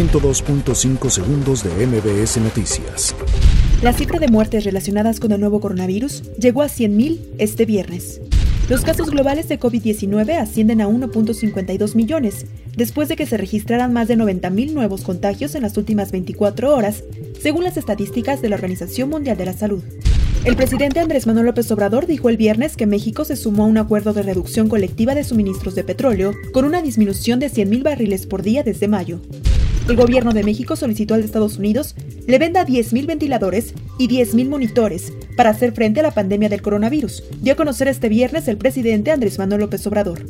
102.5 segundos de MBS Noticias. La cifra de muertes relacionadas con el nuevo coronavirus llegó a 100.000 este viernes. Los casos globales de COVID-19 ascienden a 1.52 millones, después de que se registraran más de 90.000 nuevos contagios en las últimas 24 horas, según las estadísticas de la Organización Mundial de la Salud. El presidente Andrés Manuel López Obrador dijo el viernes que México se sumó a un acuerdo de reducción colectiva de suministros de petróleo con una disminución de 100.000 barriles por día desde mayo. El gobierno de México solicitó al de Estados Unidos le venda 10.000 ventiladores y 10.000 monitores para hacer frente a la pandemia del coronavirus, dio a conocer este viernes el presidente Andrés Manuel López Obrador.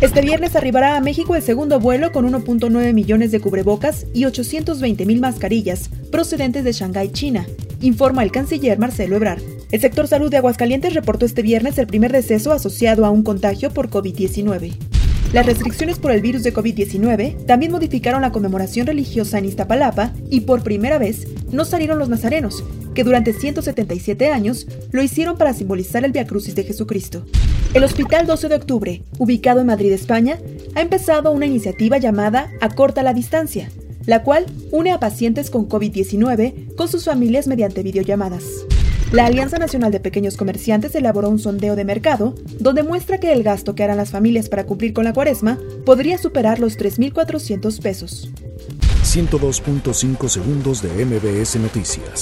Este viernes arribará a México el segundo vuelo con 1.9 millones de cubrebocas y 820.000 mascarillas procedentes de Shanghái, China, informa el canciller Marcelo Ebrard. El sector salud de Aguascalientes reportó este viernes el primer deceso asociado a un contagio por COVID-19. Las restricciones por el virus de COVID-19 también modificaron la conmemoración religiosa en Iztapalapa y por primera vez no salieron los nazarenos, que durante 177 años lo hicieron para simbolizar el Via Crucis de Jesucristo. El Hospital 12 de Octubre, ubicado en Madrid, España, ha empezado una iniciativa llamada Acorta la Distancia, la cual une a pacientes con COVID-19 con sus familias mediante videollamadas. La Alianza Nacional de Pequeños Comerciantes elaboró un sondeo de mercado donde muestra que el gasto que harán las familias para cumplir con la cuaresma podría superar los 3.400 pesos. 102.5 segundos de MBS Noticias.